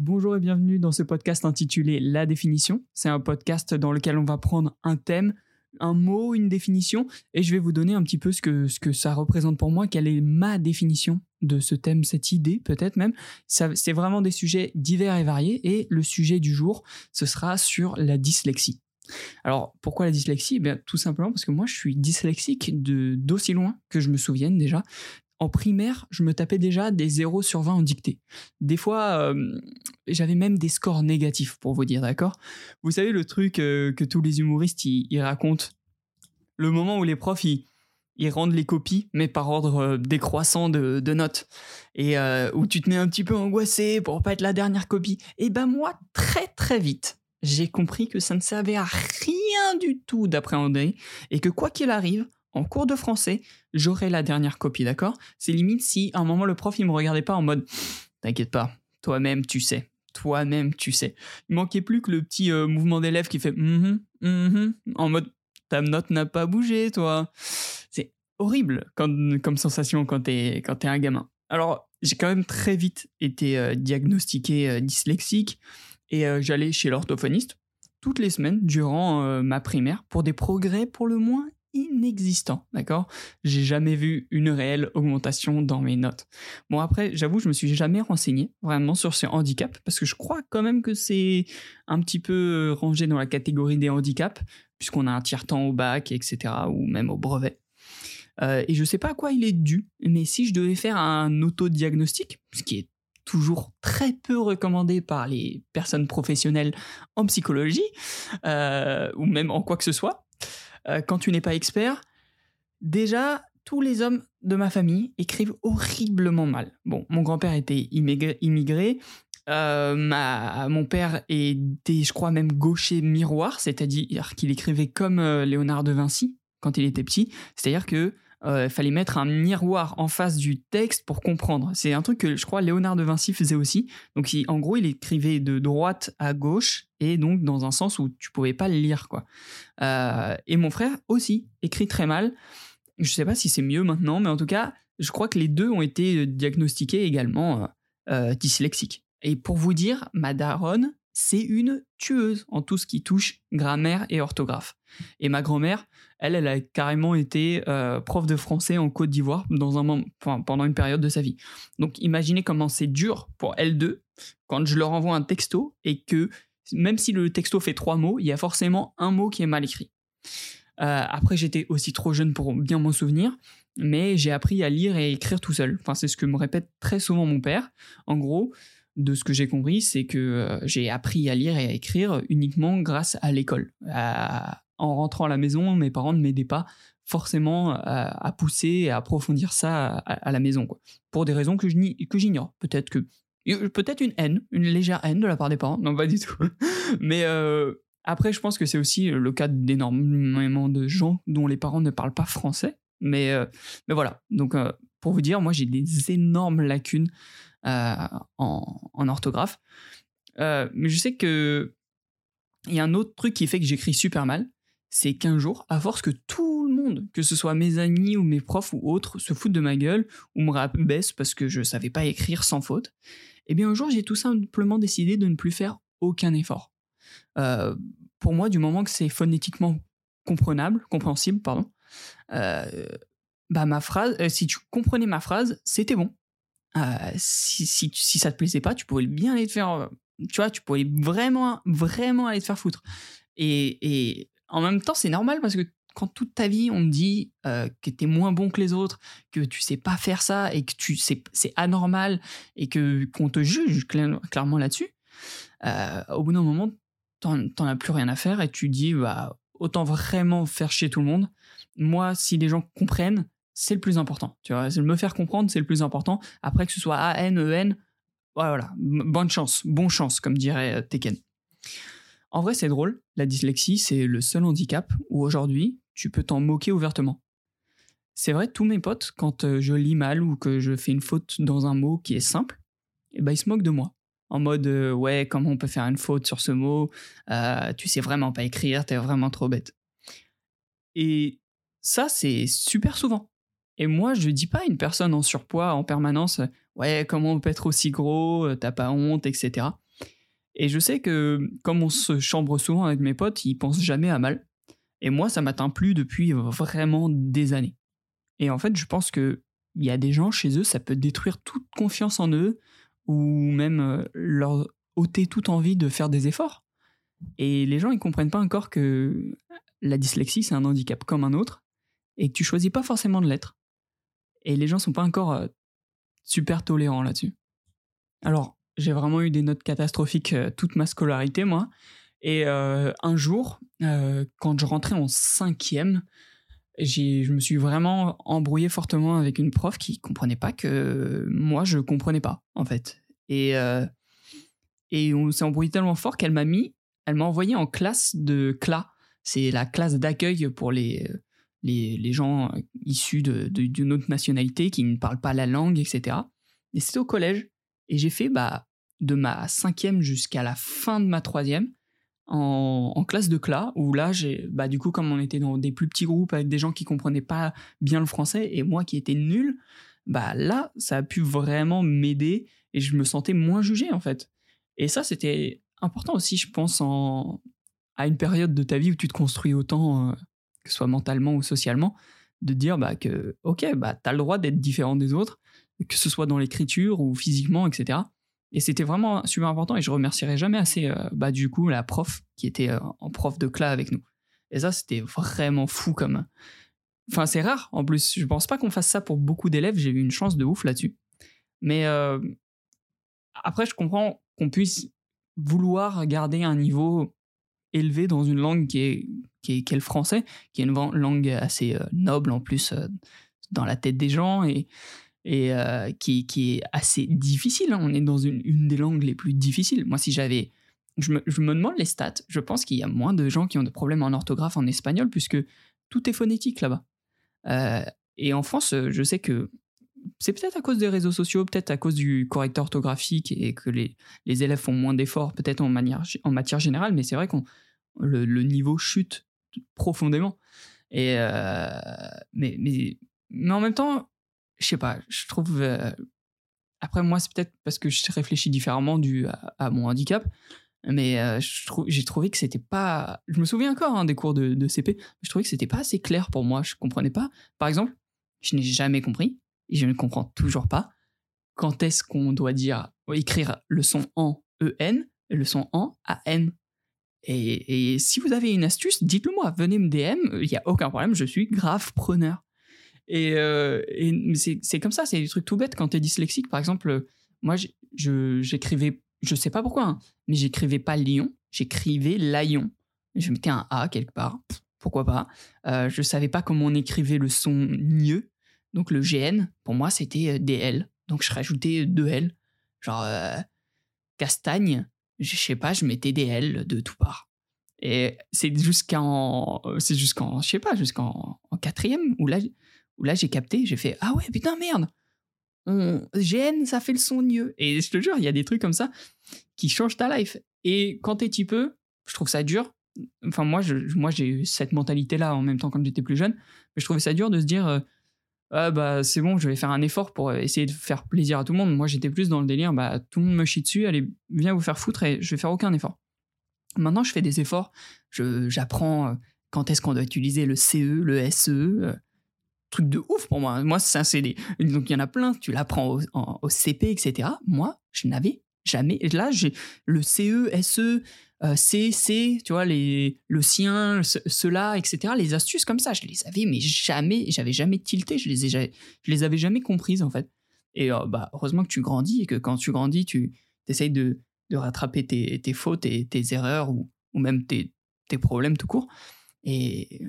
Bonjour et bienvenue dans ce podcast intitulé La définition. C'est un podcast dans lequel on va prendre un thème, un mot, une définition, et je vais vous donner un petit peu ce que, ce que ça représente pour moi, quelle est ma définition de ce thème, cette idée peut-être même? C'est vraiment des sujets divers et variés, et le sujet du jour, ce sera sur la dyslexie. Alors pourquoi la dyslexie? Eh bien, Tout simplement parce que moi je suis dyslexique d'aussi loin que je me souvienne déjà en primaire, je me tapais déjà des 0 sur 20 en dictée. Des fois, euh, j'avais même des scores négatifs, pour vous dire, d'accord? Vous savez le truc euh, que tous les humoristes ils, racontent Le moment où les profs ils, rendent les copies, mais par ordre euh, décroissant de, notes, et où tu te mets un petit peu angoissé pour pas être la dernière copie. Et ben moi, très très vite, j'ai compris que ça ne servait à rien du tout d'appréhender, et que quoi qu'il arrive, en cours de français, j'aurai la dernière copie, d'accord? C'est limite si à un moment le prof il me regardait pas en mode T'inquiète pas, toi-même tu sais, toi-même tu sais. Il manquait plus que le petit euh, mouvement d'élève qui fait mm en mode ta note n'a pas bougé, toi. C'est horrible comme, sensation quand t'es es un gamin. Alors j'ai quand même très vite été euh, diagnostiqué euh, dyslexique et j'allais chez l'orthophoniste toutes les semaines durant ma primaire pour des progrès pour le moins inexistant, d'accord? J'ai jamais vu une réelle augmentation dans mes notes. Bon après, j'avoue, je me suis jamais renseigné vraiment sur ce handicap parce que je crois quand même que c'est un petit peu rangé dans la catégorie des handicaps puisqu'on a un tiers-temps au bac, etc. ou même au brevet. Euh, et je sais pas à quoi il est dû, mais si je devais faire un autodiagnostic, ce qui est toujours très peu recommandé par les personnes professionnelles en psychologie, euh, ou même en quoi que ce soit, euh, quand tu n'es pas expert, déjà, tous les hommes de ma famille écrivent horriblement mal. Bon, mon grand-père était immigré, euh, mon père était, je crois, même gaucher miroir, c'est-à-dire qu'il écrivait comme euh, Léonard de Vinci quand il était petit. C'est-à-dire que il fallait mettre un miroir en face du texte pour comprendre. C'est un truc que je crois Léonard de Vinci faisait aussi. Donc en gros, il écrivait de droite à gauche et donc dans un sens où tu pouvais pas le lire quoi. Euh, et mon frère aussi écrit très mal. Je sais pas si c'est mieux maintenant, mais en tout cas, je crois que les deux ont été diagnostiqués également euh, dyslexiques. Et pour vous dire, ma daronne, c'est une tueuse en tout ce qui touche grammaire et orthographe. Et ma grand-mère, elle, elle a carrément été euh, prof de français en Côte d'Ivoire pendant une période de sa vie. Donc imaginez comment c'est dur pour elles deux quand je leur envoie un texto et que même si le texto fait trois mots, il y a forcément un mot qui est mal écrit. Euh, après, j'étais aussi trop jeune pour bien m'en souvenir, mais j'ai appris à lire et écrire tout seul. Enfin, c'est ce que me répète très souvent mon père. En gros, de ce que j'ai compris, c'est que euh, j'ai appris à lire et à écrire uniquement grâce à l'école. en rentrant à la maison, mes parents ne m'aidaient pas forcément à, pousser et à approfondir ça à, la maison, pour des raisons que j'ignore. Peut-être que Peut-être une haine, une légère haine de la part des parents. Non, pas du tout. Mais euh, après, je pense que c'est aussi le cas d'énormément de gens dont les parents ne parlent pas français. Mais, euh, mais voilà. Donc, euh, pour vous dire, moi, j'ai des énormes lacunes en, en, orthographe. mais je sais que il y a un autre truc qui fait que j'écris super mal. C'est qu'un jour, à force que tout le monde, que ce soit mes amis ou mes profs ou autres, se foutent de ma gueule ou me rabaissent parce que je savais pas écrire sans faute, eh bien un jour j'ai tout simplement décidé de ne plus faire aucun effort. Euh, pour moi, du moment que c'est phonétiquement comprenable, compréhensible, pardon, euh, bah ma phrase, euh, si tu comprenais ma phrase, c'était bon. Si, si, ça te plaisait pas, tu pouvais bien aller te faire, tu vois, tu pouvais vraiment, vraiment aller te faire foutre. Et, en même temps, c'est normal parce que quand toute ta vie on te dit euh, que tu es moins bon que les autres, que tu sais pas faire ça et que c'est anormal et que qu'on te juge clairement là-dessus, euh, au bout d'un moment, t'en as plus rien à faire et tu dis bah autant vraiment faire chier tout le monde. Moi, si les gens comprennent, c'est le plus important. Tu vois, me faire comprendre, c'est le plus important. Après que ce soit A N E N, voilà, bonne chance, bon chance comme dirait euh, Tekken. En vrai, c'est drôle. La dyslexie, c'est le seul handicap où aujourd'hui, tu peux t'en moquer ouvertement. C'est vrai, tous mes potes, quand euh, je lis mal ou que je fais une faute dans un mot qui est simple, eh ben, ils se moquent de moi. En mode, euh, ouais, comment on peut faire une faute sur ce mot Tu sais vraiment pas écrire, t'es vraiment trop bête. Et ça, c'est super souvent. Et moi, je dis pas à une personne en surpoids en permanence, ouais, comment on peut être aussi gros, t'as pas honte, etc. Et je sais que comme on se chambre souvent avec mes potes, ils pensent jamais à mal. Et moi, ça m'atteint plus depuis vraiment des années. Et en fait, je pense que il y a des gens chez eux, ça peut détruire toute confiance en eux ou même euh, leur ôter toute envie de faire des efforts. Et les gens, ils comprennent pas encore que la dyslexie, c'est un handicap comme un autre et que tu choisis pas forcément de l'être. Et les gens sont pas encore euh, super tolérants là-dessus. Alors, j'ai vraiment eu des notes catastrophiques euh, toute ma scolarité, moi. Et euh, un jour, quand je rentrais en cinquième, je me suis vraiment embrouillé fortement avec une prof qui comprenait pas que moi, je comprenais pas, en fait. Et, et on s'est embrouillé tellement fort qu'elle m'a mis, elle m'a envoyé en classe de CLA. C'est la classe d'accueil pour les, les, gens euh, issus d'une autre nationalité qui ne parlent pas la langue, etc. Et c'était au collège. Et j'ai fait bah, de ma cinquième jusqu'à la fin de ma troisième en, classe de CLA, où là, j'ai, bah, du coup, comme on était dans des plus petits groupes avec des gens qui comprenaient pas bien le français et moi qui étais nul, bah là, ça a pu vraiment m'aider et je me sentais moins jugé en fait. Et ça, c'était important aussi, je pense, en, à une période de ta vie où tu te construis autant euh, que ce soit mentalement ou socialement, de dire bah, que, ok, bah, tu as le droit d'être différent des autres, que ce soit dans l'écriture ou physiquement, etc. Et c'était vraiment super important et je remercierai jamais assez, euh, bah, du coup, la prof qui était euh, en prof de classe avec nous. Et ça, c'était vraiment fou comme. Enfin, c'est rare en plus. Je pense pas qu'on fasse ça pour beaucoup d'élèves. J'ai eu une chance de ouf là-dessus. Mais euh, après, je comprends qu'on puisse vouloir garder un niveau élevé dans une langue qui est, qui est, le français, qui est une langue assez euh, noble en plus euh, dans la tête des gens et, et euh, qui, qui, est assez difficile. Hein. On est dans une, des langues les plus difficiles. Moi, si j'avais. Je me, je me, demande les stats. Je pense qu'il y a moins de gens qui ont des problèmes en orthographe en espagnol puisque tout est phonétique là-bas. et en France, je sais que c'est peut-être à cause des réseaux sociaux, peut-être à cause du correcteur orthographique et que les, les élèves font moins d'efforts, peut-être en, en matière générale, mais c'est vrai qu'on le, niveau chute profondément. Et euh, mais, mais, mais en même temps, je sais pas, je trouve. Euh, après, moi, c'est peut-être parce que je réfléchis différemment à, mon handicap, mais euh, j'ai trouvé que c'était pas. Je me souviens encore hein, des cours de, de CP, je trouvais que c'était pas assez clair pour moi. Je comprenais pas. Par exemple, je n'ai jamais compris, et je ne comprends toujours pas, quand est-ce qu'on doit dire, écrire le son en EN et le son en AN? Et, si vous avez une astuce, dites-le moi, venez me DM, il n'y a aucun problème, je suis grave preneur. Et, euh, c'est comme ça, c'est des trucs tout bêtes. Quand tu es dyslexique, par exemple, moi j'écrivais, je, sais pas pourquoi, hein, mais j'écrivais pas lion, j'écrivais laïon. Je mettais un A quelque part, pourquoi pas. Euh, je savais pas comment on écrivait le son nieux, donc le GN, pour moi c'était euh, DL. Donc je rajoutais deux L, genre euh, castagne, je sais pas, je mettais des L de tout part. Et c'est jusqu'en, c'est jusqu'en, je sais pas, jusqu'en en quatrième où là, où là j'ai capté, j'ai fait ah ouais putain merde, GN ça fait le son mieux. Et je te jure, il y a des trucs comme ça qui changent ta life. Et quand t'es petit peu, je trouve ça dur. Enfin moi, moi j'ai eu cette mentalité là en même temps quand j'étais plus jeune, mais je trouvais ça dur de se dire euh, ah bah c'est bon, je vais faire un effort pour essayer de faire plaisir à tout le monde. Moi j'étais plus dans le délire, bah tout le monde me chie dessus, allez, viens vous faire foutre et je vais faire aucun effort. Maintenant je fais des efforts, j'apprends euh, quand est-ce qu'on doit utiliser le CE, le SE, euh, truc de ouf pour moi. Moi c'est un CD. Donc il y en a plein, tu l'apprends au, CP, etc. Moi je n'avais jamais. Là j'ai le CE, SE, euh, c'est, c'est, tu vois, les, le sien, cela, etc. Les astuces comme ça, je les avais, mais jamais, j'avais jamais tilté, je les, ai, je les avais jamais comprises en fait. Et euh, bah, heureusement que tu grandis et que quand tu grandis, tu essayes de, de rattraper tes, tes fautes et tes erreurs ou, ou même tes, tes problèmes tout court. Et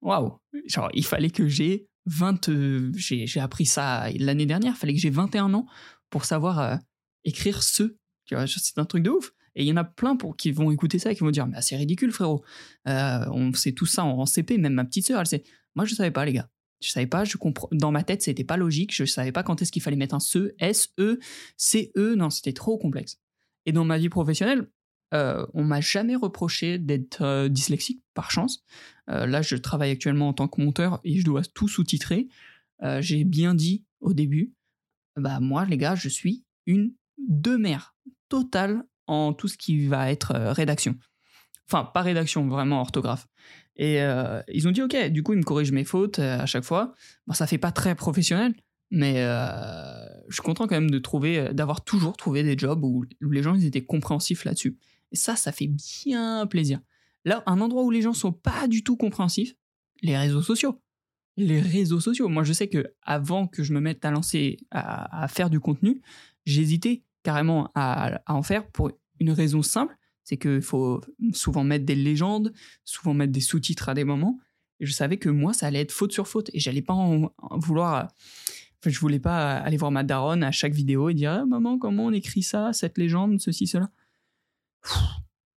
waouh, genre, il fallait que j'ai 20, euh, j'ai appris ça l'année dernière, il fallait que j'ai 21 ans pour savoir écrire ce. Tu vois, c'est un truc de ouf. Et il y en a plein pour, qui vont écouter ça et qui vont dire Mais c'est ridicule, frérot. Euh, on sait tout ça en, CP, même ma petite sœur, elle sait. Moi, je savais pas, les gars. Je savais pas, je comprends. Dans ma tête, c'était pas logique. Je savais pas quand est-ce qu'il fallait mettre un SE, S, E, C, E. Non, c'était trop complexe. Et dans ma vie professionnelle, euh, on m'a jamais reproché d'être euh, dyslexique, par chance. Euh, là, je travaille actuellement en tant que monteur et je dois tout sous-titrer. J'ai bien dit au début, bah moi, les gars, je suis une de mer totale en tout ce qui va être euh, rédaction. Enfin, pas rédaction, vraiment orthographe. Et euh, ils ont dit, ok, du coup, ils me corrigent mes fautes à chaque fois. Bon, ça fait pas très professionnel, mais je suis content quand même de trouver, d'avoir toujours trouvé des jobs où, les gens ils étaient compréhensifs là-dessus. Et ça, ça fait bien plaisir. Là, un endroit où les gens sont pas du tout compréhensifs, les réseaux sociaux. Les réseaux sociaux. Moi, je sais que avant que je me mette à lancer, à, faire du contenu, j'hésitais carrément à, en faire pour une raison simple, c'est qu'il faut souvent mettre des légendes, souvent mettre des sous-titres à des moments. Et je savais que moi, ça allait être faute sur faute. Et j'allais pas en, vouloir. Enfin, je voulais pas aller voir ma daronne à chaque vidéo et dire ah, Maman, comment on écrit ça, cette légende, ceci, cela?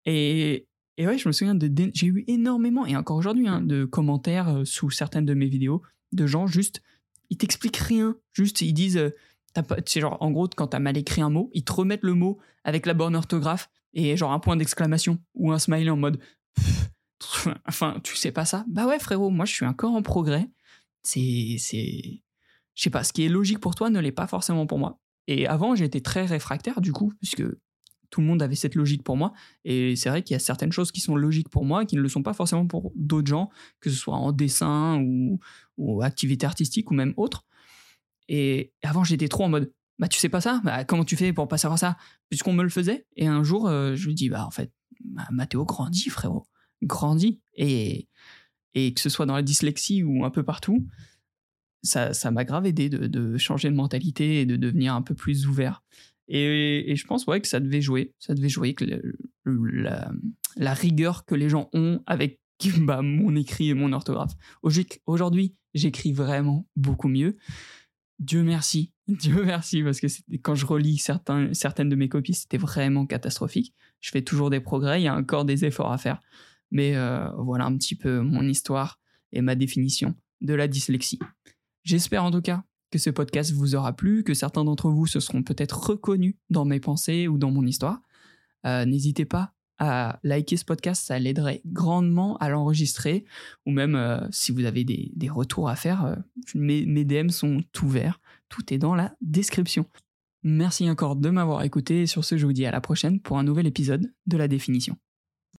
Et, et ouais, je me souviens de. J'ai eu énormément, et encore aujourd'hui, hein, de commentaires euh, sous certaines de mes vidéos, de gens juste. Ils t'expliquent rien. Juste, ils disent. En gros, quand t'as mal écrit un mot, ils te remettent le mot avec la bonne orthographe et genre un point d'exclamation ou un smiley en mode. enfin, tu sais pas ça? Bah ouais, frérot, moi je suis encore en progrès. C'est. c'est... Je sais pas, ce qui est logique pour toi ne l'est pas forcément pour moi. Et avant, j'étais très réfractaire du coup, puisque tout le monde avait cette logique pour moi. Et c'est vrai qu'il y a certaines choses qui sont logiques pour moi qui ne le sont pas forcément pour d'autres gens, que ce soit en dessin ou, ou activité artistique ou même autre. Et avant, j'étais trop en mode, bah tu sais pas ça? Bah, Comment tu fais pour pas savoir ça? Puisqu'on me le faisait. Et un jour, euh, je lui dis, bah en fait, bah, Mathéo grandit, frérot. Grandit. Et, et que ce soit dans la dyslexie ou un peu partout, ça, ça m'a grave aidé de, de, changer de mentalité et de devenir un peu plus ouvert. Et, je pense ouais, que ça devait jouer. Ça devait jouer que la, rigueur que les gens ont avec bah, mon écrit et mon orthographe. Aujourd'hui, j'écris vraiment beaucoup mieux. Dieu merci. Dieu merci, parce que quand je relis certaines de mes copies, c'était vraiment catastrophique. Je fais toujours des progrès, il y a encore des efforts à faire. Mais euh, voilà un petit peu mon histoire et ma définition de la dyslexie. J'espère en tout cas que ce podcast vous aura plu, que certains d'entre vous se seront peut-être reconnus dans mes pensées ou dans mon histoire. Euh, n'hésitez pas à liker ce podcast, ça l'aiderait grandement à l'enregistrer, ou même euh, si vous avez des, retours à faire, euh, mes, mes DM sont ouverts, tout est dans la description. Merci encore de m'avoir écouté sur ce je vous dis à la prochaine pour un nouvel épisode de la définition.